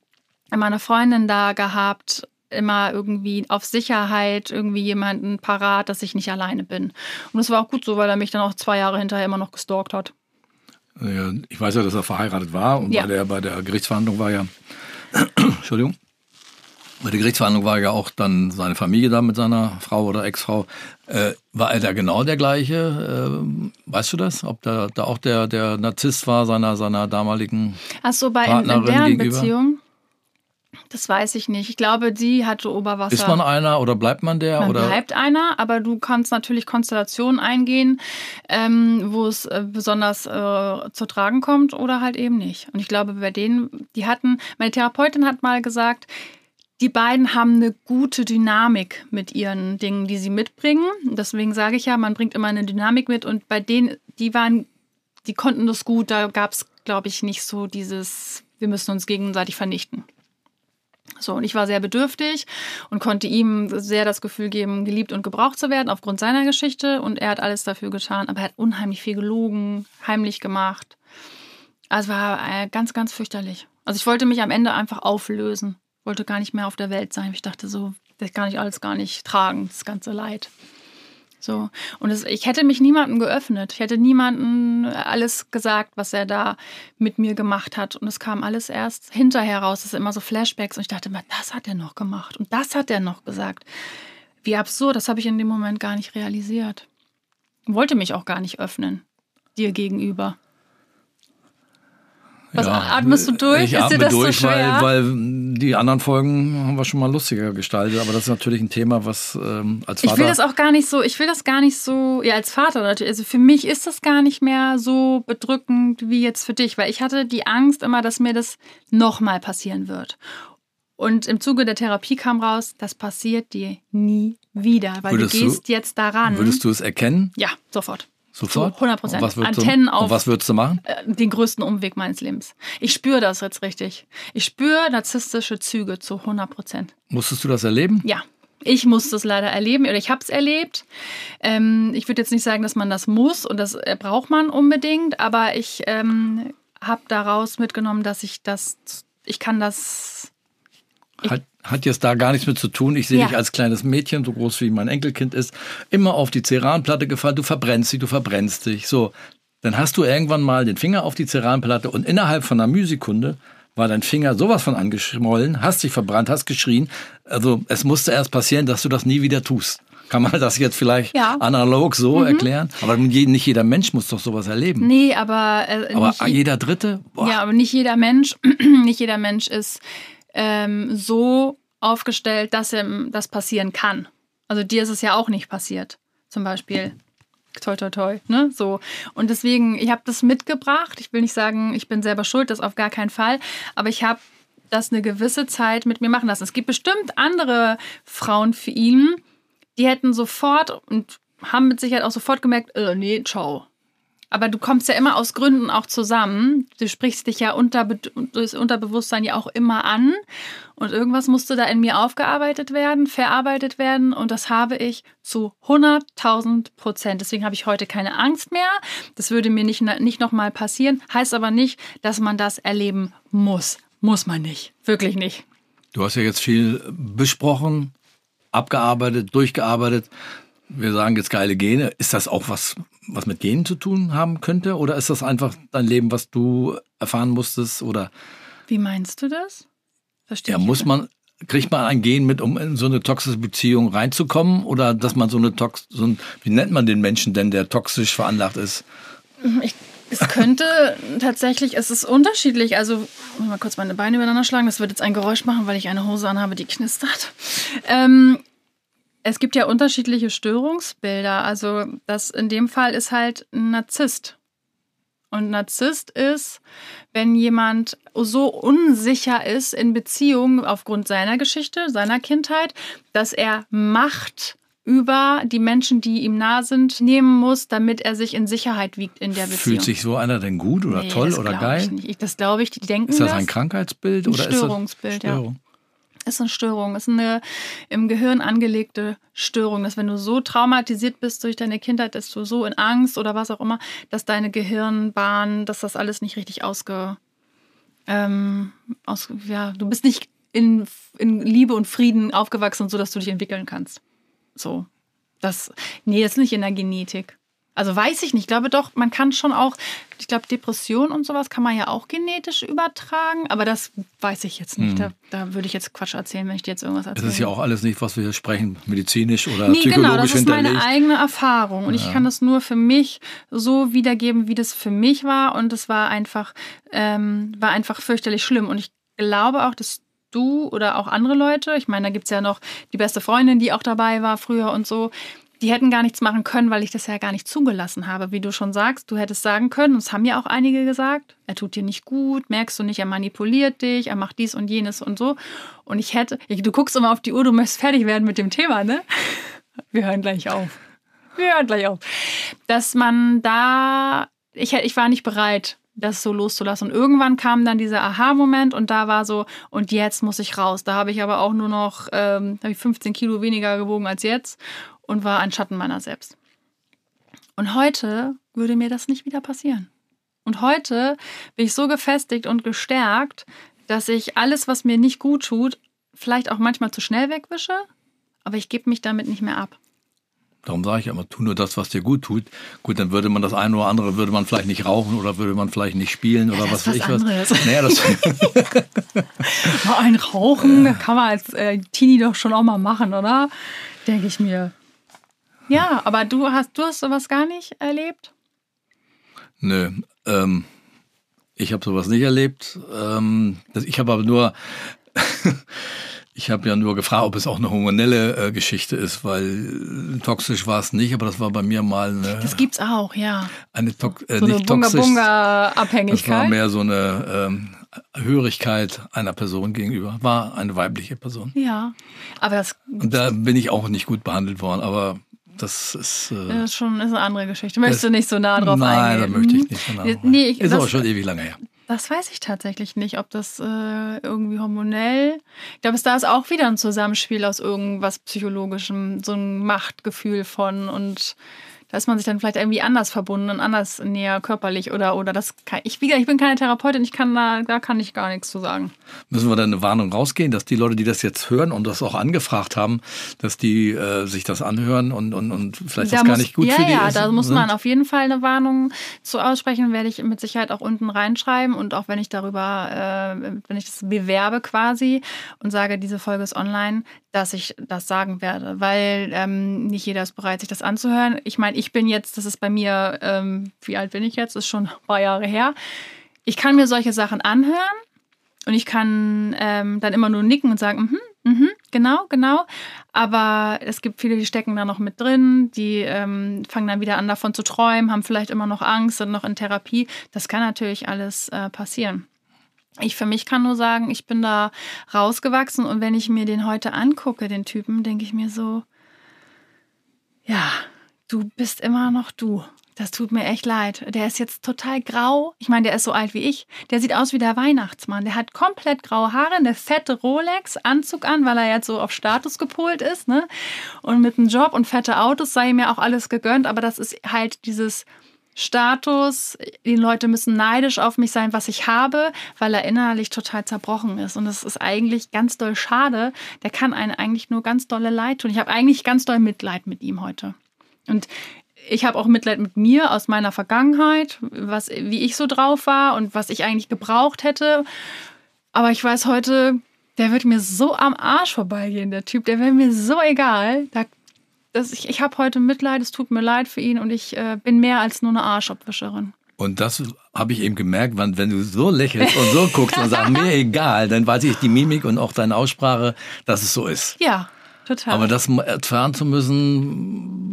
Meine Freundin da gehabt, immer irgendwie auf Sicherheit irgendwie jemanden parat, dass ich nicht alleine bin. Und das war auch gut so, weil er mich dann auch zwei Jahre hinterher immer noch gestalkt hat. Ich weiß ja, dass er verheiratet war und ja. bei, der, bei der Gerichtsverhandlung war ja, [clears throat] Entschuldigung, bei der Gerichtsverhandlung war ja auch dann seine Familie da mit seiner Frau oder Ex-Frau. Äh, war er da genau der gleiche? Äh, weißt du das? Ob da, da auch der, der Narzisst war seiner, seiner damaligen Ach so, bei Partnerin in, in deren gegenüber? Beziehung? Das weiß ich nicht. Ich glaube, sie hatte Oberwasser. Ist man einer oder bleibt man der? Man oder? bleibt einer, aber du kannst natürlich Konstellationen eingehen, ähm, wo es äh, besonders äh, zu tragen kommt oder halt eben nicht. Und ich glaube, bei denen, die hatten, meine Therapeutin hat mal gesagt, die beiden haben eine gute Dynamik mit ihren Dingen, die sie mitbringen. Deswegen sage ich ja, man bringt immer eine Dynamik mit und bei denen, die waren, die konnten das gut, da gab es, glaube ich, nicht so dieses, wir müssen uns gegenseitig vernichten. So, und ich war sehr bedürftig und konnte ihm sehr das Gefühl geben, geliebt und gebraucht zu werden aufgrund seiner Geschichte. Und er hat alles dafür getan, aber er hat unheimlich viel gelogen, heimlich gemacht. Also war äh, ganz, ganz fürchterlich. Also ich wollte mich am Ende einfach auflösen wollte gar nicht mehr auf der Welt sein. Ich dachte so, das kann ich alles gar nicht tragen, das ganze Leid. So. Und es, ich hätte mich niemandem geöffnet. Ich hätte niemandem alles gesagt, was er da mit mir gemacht hat. Und es kam alles erst hinterher raus. Es sind immer so Flashbacks. Und ich dachte immer, das hat er noch gemacht. Und das hat er noch gesagt. Wie absurd, das habe ich in dem Moment gar nicht realisiert. Wollte mich auch gar nicht öffnen, dir gegenüber. Was, ja, atmest du durch? Ich atme durch, so weil, weil die anderen Folgen haben wir schon mal lustiger gestaltet. Aber das ist natürlich ein Thema, was ähm, als Vater. Ich will das auch gar nicht so, ich will das gar nicht so, ja, als Vater natürlich. Also für mich ist das gar nicht mehr so bedrückend wie jetzt für dich, weil ich hatte die Angst immer, dass mir das nochmal passieren wird. Und im Zuge der Therapie kam raus, das passiert dir nie wieder, weil würdest du gehst du, jetzt daran. Würdest du es erkennen? Ja, sofort. Sofort? Zu 100 Prozent. Antennen du, auf. Und was würdest du machen? Äh, den größten Umweg meines Lebens. Ich spüre das jetzt richtig. Ich spüre narzisstische Züge zu 100 Prozent. Musstest du das erleben? Ja. Ich musste es leider erleben oder ich habe es erlebt. Ähm, ich würde jetzt nicht sagen, dass man das muss und das äh, braucht man unbedingt, aber ich ähm, habe daraus mitgenommen, dass ich das, ich kann das. Ich, halt hat jetzt da gar nichts mit zu tun. Ich sehe ja. dich als kleines Mädchen, so groß wie mein Enkelkind ist, immer auf die Ceranplatte gefallen. Du verbrennst dich, du verbrennst dich. So, dann hast du irgendwann mal den Finger auf die Ceranplatte und innerhalb von einer Musikunde war dein Finger sowas von angeschmollen, hast dich verbrannt, hast geschrien. Also es musste erst passieren, dass du das nie wieder tust. Kann man das jetzt vielleicht ja. analog so mhm. erklären? Aber nicht jeder Mensch muss doch sowas erleben. Nee, aber. Äh, aber jeder Dritte? Boah. Ja, aber nicht jeder Mensch, [clears throat] nicht jeder Mensch ist ähm, so aufgestellt, dass ihm das passieren kann. Also dir ist es ja auch nicht passiert. Zum Beispiel. Toi, toi, toi. Ne? So. Und deswegen, ich habe das mitgebracht. Ich will nicht sagen, ich bin selber schuld, das auf gar keinen Fall. Aber ich habe das eine gewisse Zeit mit mir machen lassen. Es gibt bestimmt andere Frauen für ihn, die hätten sofort und haben mit Sicherheit auch sofort gemerkt, äh, nee, ciao. Aber du kommst ja immer aus Gründen auch zusammen. Du sprichst dich ja unter, durchs Unterbewusstsein ja auch immer an. Und irgendwas musste da in mir aufgearbeitet werden, verarbeitet werden. Und das habe ich zu 100.000 Prozent. Deswegen habe ich heute keine Angst mehr. Das würde mir nicht, nicht nochmal passieren. Heißt aber nicht, dass man das erleben muss. Muss man nicht. Wirklich nicht. Du hast ja jetzt viel besprochen, abgearbeitet, durchgearbeitet wir sagen jetzt geile Gene, ist das auch was, was mit Genen zu tun haben könnte? Oder ist das einfach dein Leben, was du erfahren musstest? Oder? Wie meinst du das? Verstehe ja, muss man, kriegt man ein Gen mit, um in so eine toxische Beziehung reinzukommen? Oder dass man so eine Tox, so ein, wie nennt man den Menschen denn, der toxisch veranlagt ist? Ich, es könnte [laughs] tatsächlich, es ist unterschiedlich. Also, muss mal kurz meine Beine übereinander schlagen. Das wird jetzt ein Geräusch machen, weil ich eine Hose anhabe, die knistert. Ähm, es gibt ja unterschiedliche Störungsbilder. Also das in dem Fall ist halt ein Narzisst. Und Narzisst ist, wenn jemand so unsicher ist in Beziehungen aufgrund seiner Geschichte, seiner Kindheit, dass er Macht über die Menschen, die ihm nah sind, nehmen muss, damit er sich in Sicherheit wiegt in der Beziehung. Fühlt sich so einer denn gut oder nee, toll oder geil? Ich nicht. Das glaube ich, die denken Ist das, das ein Krankheitsbild ein oder Störungsbild, ist das Störung? Ja ist eine Störung, ist eine im Gehirn angelegte Störung, dass wenn du so traumatisiert bist durch deine Kindheit, dass du so in Angst oder was auch immer, dass deine Gehirnbahn, dass das alles nicht richtig ausge, ähm, aus, ja, du bist nicht in, in Liebe und Frieden aufgewachsen, so dass du dich entwickeln kannst. So, das, nee, das ist nicht in der Genetik. Also weiß ich nicht. Ich glaube doch, man kann schon auch, ich glaube, Depression und sowas kann man ja auch genetisch übertragen, aber das weiß ich jetzt nicht. Mhm. Da, da, würde ich jetzt Quatsch erzählen, wenn ich dir jetzt irgendwas erzähle. Das ist ja auch alles nicht, was wir hier sprechen, medizinisch oder nee, psychologisch genau, das ist meine eigene Erfahrung und ja. ich kann das nur für mich so wiedergeben, wie das für mich war und es war einfach, ähm, war einfach fürchterlich schlimm und ich glaube auch, dass du oder auch andere Leute, ich meine, da gibt es ja noch die beste Freundin, die auch dabei war früher und so, die hätten gar nichts machen können, weil ich das ja gar nicht zugelassen habe. Wie du schon sagst, du hättest sagen können, und es haben ja auch einige gesagt, er tut dir nicht gut, merkst du nicht, er manipuliert dich, er macht dies und jenes und so. Und ich hätte, du guckst immer auf die Uhr, du möchtest fertig werden mit dem Thema, ne? [laughs] Wir hören gleich auf. Wir hören gleich auf. Dass man da, ich, ich war nicht bereit, das so loszulassen. Und irgendwann kam dann dieser Aha-Moment und da war so, und jetzt muss ich raus. Da habe ich aber auch nur noch ähm, ich 15 Kilo weniger gewogen als jetzt und war ein Schatten meiner selbst. Und heute würde mir das nicht wieder passieren. Und heute bin ich so gefestigt und gestärkt, dass ich alles, was mir nicht gut tut, vielleicht auch manchmal zu schnell wegwische, aber ich gebe mich damit nicht mehr ab. Darum sage ich immer, tu nur das, was dir gut tut. Gut, dann würde man das eine oder andere, würde man vielleicht nicht rauchen oder würde man vielleicht nicht spielen oder Ja, was weiß ich was. [laughs] Naja, das, [laughs] Mal ein Rauchen kann man als äh, Teenie doch schon auch mal machen, oder? Denke ich mir. Ja, aber du hast, du hast sowas gar nicht erlebt? nö. Ähm, ich habe sowas nicht erlebt. Ähm, ich habe aber nur, [laughs] ich habe ja nur gefragt, ob es auch eine hormonelle äh, Geschichte ist, weil äh, toxisch war es nicht, aber das war bei mir mal eine, Das gibt's auch, ja. eine to äh, So eine nicht toxisch. Das war mehr so eine ähm, Hörigkeit einer Person gegenüber. War eine weibliche Person. Ja, aber das Und da bin ich auch nicht gut behandelt worden, aber das ist. Äh, ist schon ist eine andere Geschichte. Möchtest du nicht so nah drauf nein, da eingehen? möchte ich nicht so nah drauf Nee, ich, ist das, aber schon ewig lange her. das weiß ich tatsächlich nicht, ob das äh, irgendwie hormonell. Ich glaube, es da ist auch wieder ein Zusammenspiel aus irgendwas Psychologischem, so ein Machtgefühl von und da ist man sich dann vielleicht irgendwie anders verbunden und anders näher körperlich oder oder das kann, ich wie gesagt, ich bin keine Therapeutin, ich kann da da kann ich gar nichts zu sagen. Müssen wir da eine Warnung rausgehen, dass die Leute, die das jetzt hören und das auch angefragt haben, dass die äh, sich das anhören und, und, und vielleicht Da das gar muss- nicht gut ja, für die ja, ist? da muss sind? man auf jeden Fall eine Warnung zu aussprechen, werde ich mit Sicherheit auch unten reinschreiben und auch wenn ich darüber, äh, wenn ich das bewerbe quasi und sage, diese Folge ist online, dass ich das sagen werde, weil ähm, nicht jeder ist bereit, sich das anzuhören. Ich meine, ich bin jetzt, das ist bei mir, ähm, wie alt bin ich jetzt? Das ist schon ein paar Jahre her. Ich kann mir solche Sachen anhören und ich kann ähm, dann immer nur nicken und sagen, mhm, mhm, genau, genau. Aber es gibt viele, die stecken da noch mit drin, die ähm, fangen dann wieder an, davon zu träumen, haben vielleicht immer noch Angst, sind noch in Therapie. Das kann natürlich alles äh, passieren. Ich für mich kann nur sagen, ich bin da rausgewachsen und wenn ich mir den heute angucke, den Typen, denke ich mir so, ja, du bist immer noch du. Das tut mir echt leid. Der ist jetzt total grau. Ich meine, der ist so alt wie ich. Der sieht aus wie der Weihnachtsmann. Der hat komplett graue Haare, eine fette Rolex, Anzug an, weil er jetzt so auf Status gepolt ist, ne? Und mit einem Job und fette Autos sei ihm ja auch alles gegönnt. Aber das ist halt dieses Status. Die Leute müssen neidisch auf mich sein, was ich habe, weil er innerlich total zerbrochen ist. Und das ist eigentlich ganz doll schade. Der kann einen eigentlich nur ganz dolle Leid tun. Ich habe eigentlich ganz doll Mitleid mit ihm heute. Und ich habe auch Mitleid mit mir aus meiner Vergangenheit, was, wie ich so drauf war und was ich eigentlich gebraucht hätte. Aber ich weiß heute, der wird mir so am Arsch vorbeigehen, der Typ. Der wäre mir so egal. Da, das, ich ich habe heute Mitleid, es tut mir leid für ihn und ich äh, bin mehr als nur eine Arschabwischerin. Und das habe ich eben gemerkt, wenn, wenn du so lächelst und so guckst und sagst, mir egal, dann weiß ich die Mimik und auch deine Aussprache, dass es so ist. Ja, total. Aber das erfahren zu müssen,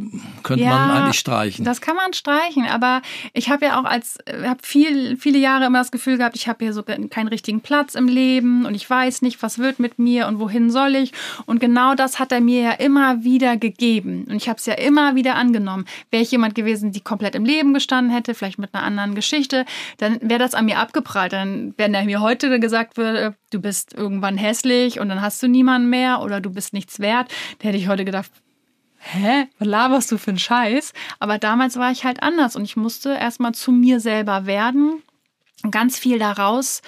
könnte man eigentlich streichen. Das kann man streichen, aber ich habe ja auch als, habe viel, viele Jahre immer das Gefühl gehabt, ich habe hier so keinen richtigen Platz im Leben und ich weiß nicht, was wird mit mir und wohin soll ich. Und genau das hat er mir ja immer wieder gegeben. Und ich habe es ja immer wieder angenommen. Wäre ich jemand gewesen, die komplett im Leben gestanden hätte, vielleicht mit einer anderen Geschichte, dann wäre das an mir abgeprallt. Dann, wenn er mir heute gesagt würde, du bist irgendwann hässlich und dann hast du niemanden mehr oder du bist nichts wert, dann hätte ich heute gedacht, hä, was laberst du für einen Scheiß? Aber damals war ich halt anders und ich musste erstmal zu mir selber werden und ganz viel daraus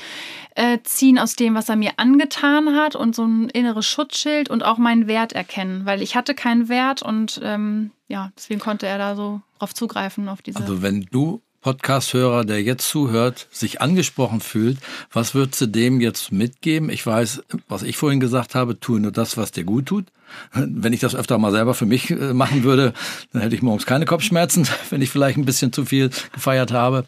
äh, ziehen aus dem, was er mir angetan hat und so ein inneres Schutzschild und auch meinen Wert erkennen, weil ich hatte keinen Wert und ähm, ja, deswegen konnte er da so drauf zugreifen, auf diese. Also wenn du Podcast-Hörer, der jetzt zuhört, sich angesprochen fühlt, was würdest du dem jetzt mitgeben? Ich weiß, was ich vorhin gesagt habe, tue nur das, was dir gut tut. Wenn ich das öfter mal selber für mich äh, machen würde, dann hätte ich morgens keine Kopfschmerzen, [laughs] wenn ich vielleicht ein bisschen zu viel gefeiert habe.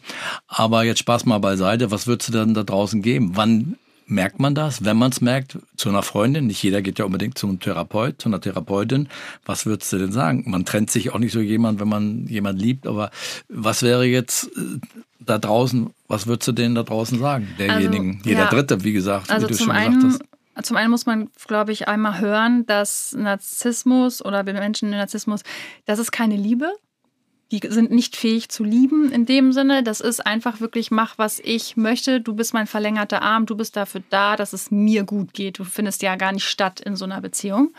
Aber jetzt Spaß mal beiseite. Was würdest du dann da draußen geben? Wann merkt man das? Wenn man es merkt, zu einer Freundin, nicht jeder geht ja unbedingt zum Therapeut, zu einer Therapeutin. Was würdest du denn sagen? Man trennt sich auch nicht so jemand, wenn man jemand liebt, aber was wäre jetzt äh, da draußen, was würdest du denen da draußen sagen? Derjenigen, Also, jeder ja. Dritte, wie gesagt, Also wie du schon gesagt einen, hast. zum einen muss man, glaube ich, einmal hören, dass Narzissmus oder Menschen in Narzissmus, das ist keine Liebe. Die sind nicht fähig zu lieben in dem Sinne. Das ist einfach wirklich, mach, was ich möchte. Du bist mein verlängerter Arm. Du bist dafür da, dass es mir gut geht. Du findest ja gar nicht statt in so einer Beziehung.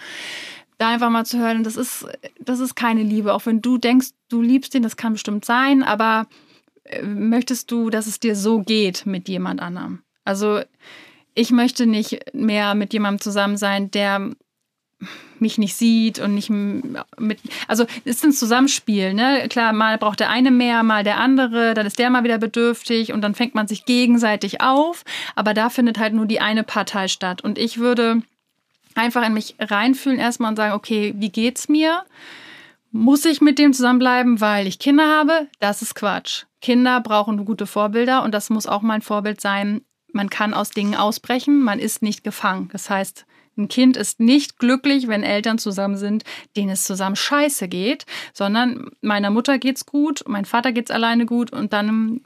Da einfach mal zu hören, das ist, das ist keine Liebe. Auch wenn du denkst, du liebst ihn, das kann bestimmt sein, aber äh, möchtest du, dass es dir so geht mit jemand anderem? Also ich möchte nicht mehr mit jemandem zusammen sein, der mich nicht sieht und nicht mit. Also es ist ein Zusammenspiel, ne? Klar, mal braucht der eine mehr, mal der andere, dann ist der mal wieder bedürftig und dann fängt man sich gegenseitig auf. Aber da findet halt nur die eine Partei statt. Und ich würde einfach in mich reinfühlen erstmal und sagen, okay, wie geht's mir? Muss ich mit dem zusammenbleiben, weil ich Kinder habe? Das ist Quatsch. Kinder brauchen gute Vorbilder und das muss auch mein Vorbild sein. Man kann aus Dingen ausbrechen, man ist nicht gefangen. Das heißt, ein Kind ist nicht glücklich, wenn Eltern zusammen sind, denen es zusammen scheiße geht, sondern meiner Mutter geht's gut, mein Vater geht's alleine gut und dann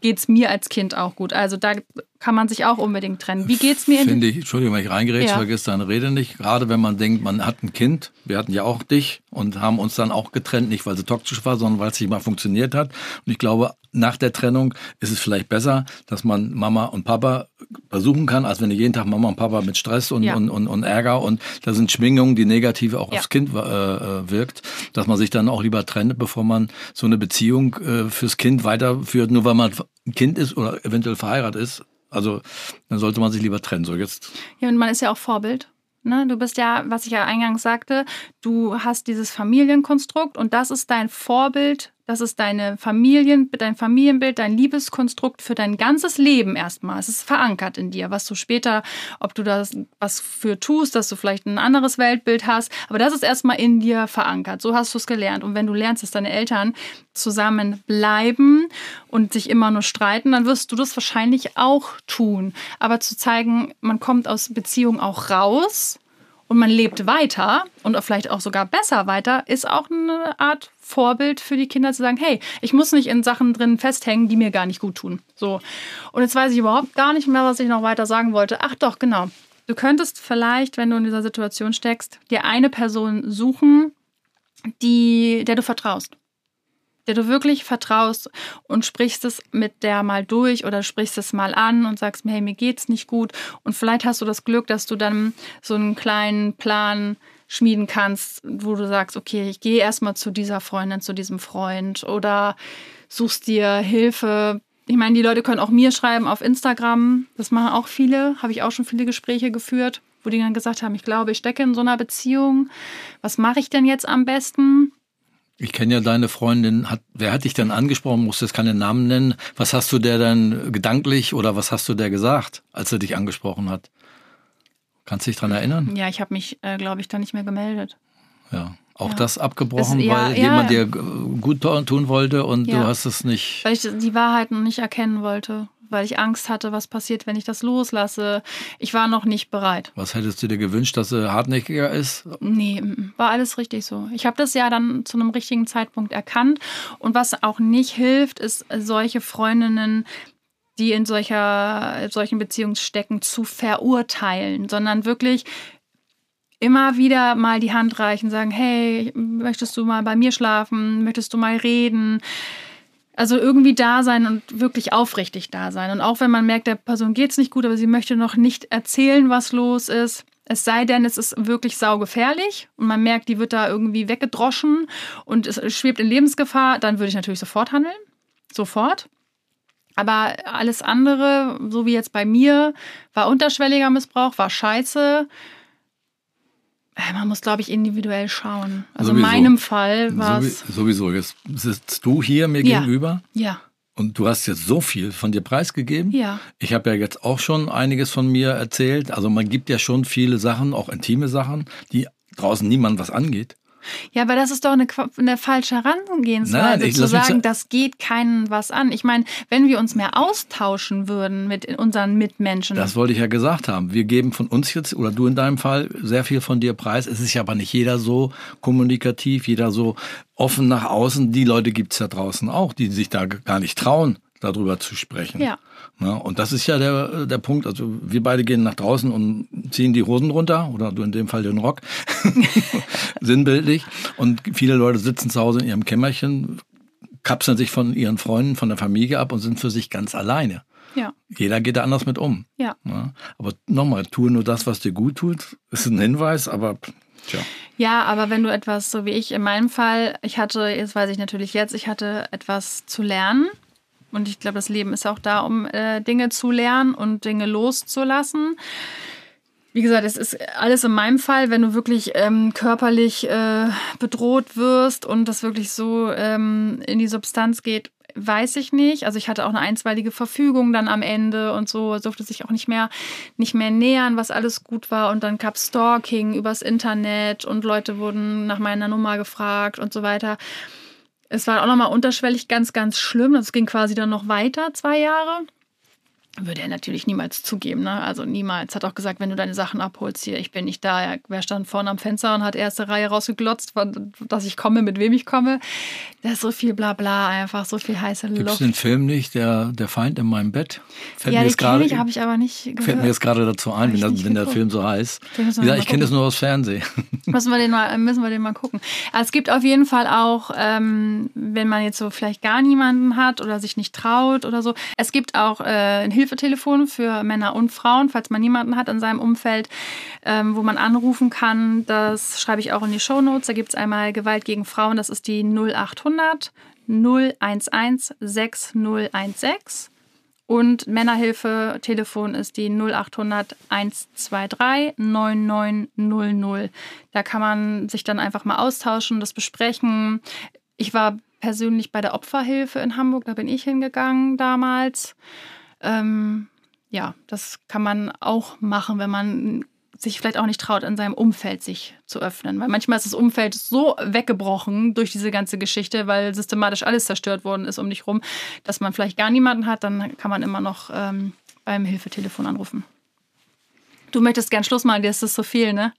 geht es mir als Kind auch gut. Also da kann man sich auch unbedingt trennen. Wie geht es mir? Finde ich, Entschuldigung, wenn ich reingerätsche, ja. vergiss deine Rede nicht. Gerade wenn man denkt, man hat ein Kind, wir hatten ja auch dich und haben uns dann auch getrennt, nicht weil sie toxisch war, sondern weil es nicht mal funktioniert hat. Und ich glaube, nach der Trennung ist es vielleicht besser, dass man Mama und Papa besuchen kann, als wenn du jeden Tag Mama und Papa mit Stress und, ja. und, und, und, Ärger und da sind Schwingungen, die negativ auch ja. aufs Kind äh, äh, wirkt, dass man sich dann auch lieber trennt, bevor man so eine Beziehung äh, fürs Kind weiterführt, nur weil man ein Kind ist oder eventuell verheiratet ist. Also dann sollte man sich lieber trennen. So jetzt. Ja, und man ist ja auch Vorbild. Ne? Du bist ja, was ich ja eingangs sagte, du hast dieses Familienkonstrukt und das ist dein Vorbild das ist deine Familien, dein Familienbild, dein Liebeskonstrukt für dein ganzes Leben erstmal. Es ist verankert in dir, was du später, ob du das was für tust, dass du vielleicht ein anderes Weltbild hast, aber das ist erstmal in dir verankert. So hast du es gelernt. Und wenn du lernst, dass deine Eltern zusammen bleiben und sich immer nur streiten, dann wirst du das wahrscheinlich auch tun. Aber zu zeigen, man kommt aus Beziehungen auch raus und man lebt weiter und vielleicht auch sogar besser weiter, ist auch eine Art Vorbild für die Kinder zu sagen, hey, ich muss nicht in Sachen drin festhängen, die mir gar nicht gut tun. So. Und jetzt weiß ich überhaupt gar nicht mehr, was ich noch weiter sagen wollte. Ach doch, genau. Du könntest vielleicht, wenn du in dieser Situation steckst, dir eine Person suchen, die, der du vertraust der du wirklich vertraust und sprichst es mit der mal durch oder sprichst es mal an und sagst mir, hey, mir geht's nicht gut. Und vielleicht hast du das Glück, dass du dann so einen kleinen Plan schmieden kannst, wo du sagst, okay, ich gehe erstmal zu dieser Freundin, zu diesem Freund oder suchst dir Hilfe. Ich meine, die Leute können auch mir schreiben auf Instagram. Das machen auch viele. Habe ich auch schon viele Gespräche geführt, wo die dann gesagt haben, ich glaube, ich stecke in so einer Beziehung. Was mache ich denn jetzt am besten? Ich kenne ja deine Freundin. Hat, wer hat dich denn angesprochen? Musst du jetzt keine Namen nennen. Was hast du der dann gedanklich oder was hast du der gesagt, als er dich angesprochen hat? Kannst du dich daran erinnern? Ja, ich habe mich, äh, glaube ich, da nicht mehr gemeldet. Ja, auch ja. das abgebrochen, es, ja, weil ja, jemand dir gut tun wollte und du hast es nicht. Weil ich die Wahrheiten nicht erkennen wollte weil ich Angst hatte, was passiert, wenn ich das loslasse. Ich war noch nicht bereit. Was hättest du dir gewünscht, dass er hartnäckiger ist? Nee, war alles richtig so. Ich habe das ja dann zu einem richtigen Zeitpunkt erkannt. Und was auch nicht hilft, ist solche Freundinnen, die in solcher, solchen Beziehungen stecken, zu verurteilen, sondern wirklich immer wieder mal die Hand reichen, sagen, hey, möchtest du mal bei mir schlafen? Möchtest du mal reden? Also irgendwie da sein und wirklich aufrichtig da sein. Und auch wenn man merkt, der Person geht es nicht gut, aber sie möchte noch nicht erzählen, was los ist. Es sei denn, es ist wirklich saugefährlich und man merkt, die wird da irgendwie weggedroschen und es schwebt in Lebensgefahr, dann würde ich natürlich sofort handeln. Sofort. Aber alles andere, so wie jetzt bei mir, war unterschwelliger Missbrauch, war scheiße. Äh, man muss, glaube ich, individuell schauen. Also sowieso. in meinem Fall war es. Sowieso. Jetzt sitzt du hier mir ja. gegenüber. Ja. Und du hast jetzt so viel von dir preisgegeben. Ja. Ich habe ja jetzt auch schon einiges von mir erzählt. Also man gibt ja schon viele Sachen, auch intime Sachen, die draußen niemand was angeht. Ja, aber das ist doch eine, eine falsche Herangehensweise, Nein, zu sagen, das geht keinen was an. Ich meine, wenn wir uns mehr austauschen würden mit unseren Mitmenschen. Das wollte ich ja gesagt haben. Wir geben von uns jetzt, oder du in deinem Fall, sehr viel von dir preis. Es ist ja aber nicht jeder so kommunikativ, jeder so offen nach außen. Die Leute gibt es ja draußen auch, die sich da gar nicht trauen, darüber zu sprechen. Ja. Ja, und das ist ja der, der Punkt. Also wir beide gehen nach draußen und ziehen die Hosen runter oder du in dem Fall den Rock, [laughs] sinnbildlich. Und viele Leute sitzen zu Hause in ihrem Kämmerchen, kapseln sich von ihren Freunden, von der Familie ab und sind für sich ganz alleine. Ja. Jeder geht da anders mit um. Ja. ja aber nochmal, tue nur das, was dir gut tut. Ist ein Hinweis, aber tja. Ja, aber wenn du etwas, so wie ich in meinem Fall, ich hatte, jetzt weiß ich natürlich jetzt, ich hatte etwas zu lernen und ich glaube, das Leben ist auch da, um äh, Dinge zu lernen und Dinge loszulassen. Wie gesagt, es ist alles in meinem Fall, wenn du wirklich ähm, körperlich äh, bedroht wirst und das wirklich so ähm, in die Substanz geht, weiß ich nicht. Also ich hatte auch eine einstweilige Verfügung dann am Ende und so, durfte sich auch nicht mehr, nicht mehr nähern, was alles gut war. Und dann gab Stalking übers Internet und Leute wurden nach meiner Nummer gefragt und so weiter. Es war auch nochmal unterschwellig ganz, ganz schlimm. Das ging quasi dann noch weiter, zwei Jahre. Würde er natürlich niemals zugeben, ne? Also niemals. Hat auch gesagt, wenn du deine Sachen abholst hier, ich bin nicht da. Er stand vorne am Fenster und hat erste Reihe rausgeglotzt, dass ich komme, mit wem ich komme. Da ist so viel Blabla, einfach so viel heiße Luft. Gibt es den Film nicht, der, der Feind in meinem Bett? Fällt ja, den ich, habe ich aber nicht gehört. Fällt mir jetzt gerade dazu ein, wenn, das, wenn der Film so heißt. Ja, ich kenne das nur aus Fernsehen. [laughs] Müssen wir den mal, müssen wir den mal gucken. Also es gibt auf jeden Fall auch, ähm, wenn man jetzt so vielleicht gar niemanden hat oder sich nicht traut oder so, es gibt auch äh, Hilfe Hilfetelefon für Männer und Frauen, falls man niemanden hat in seinem Umfeld, ähm, wo man anrufen kann. Das schreibe ich auch in die Show Notes. Da gibt es einmal Gewalt gegen Frauen, das ist die 0800 011 6016. Und Männerhilfe-Telefon ist die 0800 123 9900. Da kann man sich dann einfach mal austauschen, das besprechen. Ich war persönlich bei der Opferhilfe in Hamburg, da bin ich hingegangen damals. Ähm, ja, das kann man auch machen, wenn man sich vielleicht auch nicht traut, in seinem Umfeld sich zu öffnen. Weil manchmal ist das Umfeld so weggebrochen durch diese ganze Geschichte, weil systematisch alles zerstört worden ist um dich rum, dass man vielleicht gar niemanden hat, dann kann man immer noch ähm, beim Hilfetelefon anrufen. Du möchtest gern Schluss machen, dir ist das so viel, ne?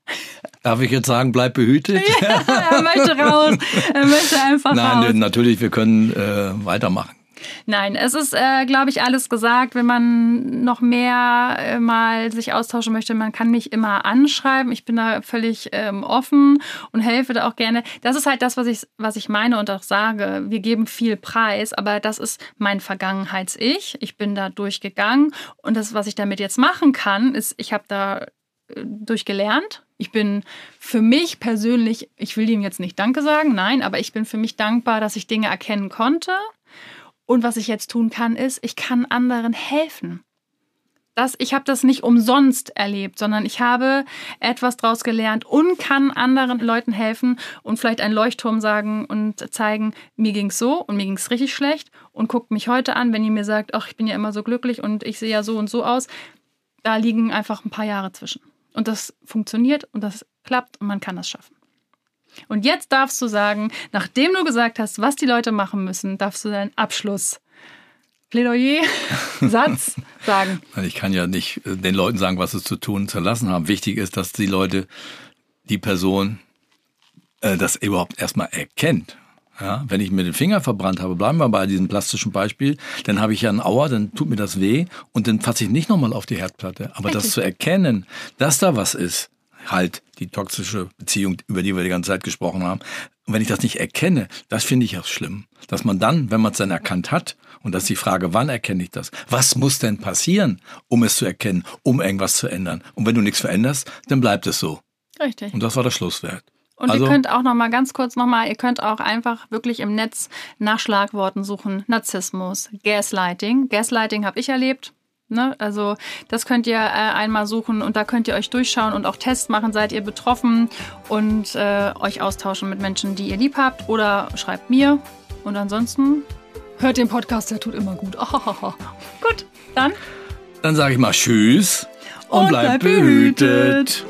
Darf ich jetzt sagen, bleib behütet? [laughs] ja, er möchte raus. Er möchte einfach Nein, raus. natürlich, wir können äh, weitermachen. Nein, es ist, äh, glaube ich, alles gesagt. Wenn man noch mehr äh, mal sich austauschen möchte, man kann mich immer anschreiben. Ich bin da völlig ähm, offen und helfe da auch gerne. Das ist halt das, was ich, was ich meine und auch sage. Wir geben viel Preis, aber das ist mein Vergangenheits-Ich. Ich bin da durchgegangen und das, was ich damit jetzt machen kann, ist, ich habe da äh, durchgelernt. Ich bin für mich persönlich, ich will ihm jetzt nicht Danke sagen, nein, aber ich bin für mich dankbar, dass ich Dinge erkennen konnte und was ich jetzt tun kann, ist, ich kann anderen helfen. Das, ich habe das nicht umsonst erlebt, sondern ich habe etwas daraus gelernt und kann anderen Leuten helfen und vielleicht einen Leuchtturm sagen und zeigen, mir ging es so und mir ging es richtig schlecht und guckt mich heute an, wenn ihr mir sagt, ach, ich bin ja immer so glücklich und ich sehe ja so und so aus. Da liegen einfach ein paar Jahre zwischen. Und das funktioniert und das klappt und man kann das schaffen. Und jetzt darfst du sagen, nachdem du gesagt hast, was die Leute machen müssen, darfst du deinen Abschluss Plädoyer, [laughs] Satz sagen. Ich kann ja nicht äh, den Leuten sagen, was sie zu tun zu lassen haben. Wichtig ist, dass die Leute, die Person, äh, das überhaupt erstmal erkennt. Ja, wenn ich mir den Finger verbrannt habe, bleiben wir bei diesem plastischen Beispiel, dann habe ich ja einen Auer, dann tut mir das weh und dann fasse ich nicht nochmal auf die Herdplatte. Aber Richtig. das zu erkennen, dass da was ist, halt die toxische Beziehung, über die wir die ganze Zeit gesprochen haben. Und wenn ich das nicht erkenne, das finde ich auch schlimm. Dass man dann, wenn man es dann erkannt hat, und das ist die Frage, wann erkenne ich das? Was muss denn passieren, um es zu erkennen, um irgendwas zu ändern? Und wenn du nichts veränderst, dann bleibt es so. Richtig. Und das war der Schlusswert. Und also, ihr könnt auch noch mal ganz kurz noch mal, ihr könnt auch einfach wirklich im Netz nach Schlagworten suchen. Narzissmus, Gaslighting. Gaslighting habe ich erlebt. Ne? Also das könnt ihr äh, einmal suchen und da könnt ihr euch durchschauen und auch Tests machen, seid ihr betroffen und äh, euch austauschen mit Menschen, die ihr lieb habt oder schreibt mir. Und ansonsten hört den Podcast, der tut immer gut. [laughs] gut, dann. Dann sage ich mal Tschüss und, und bleibt behütet. behütet.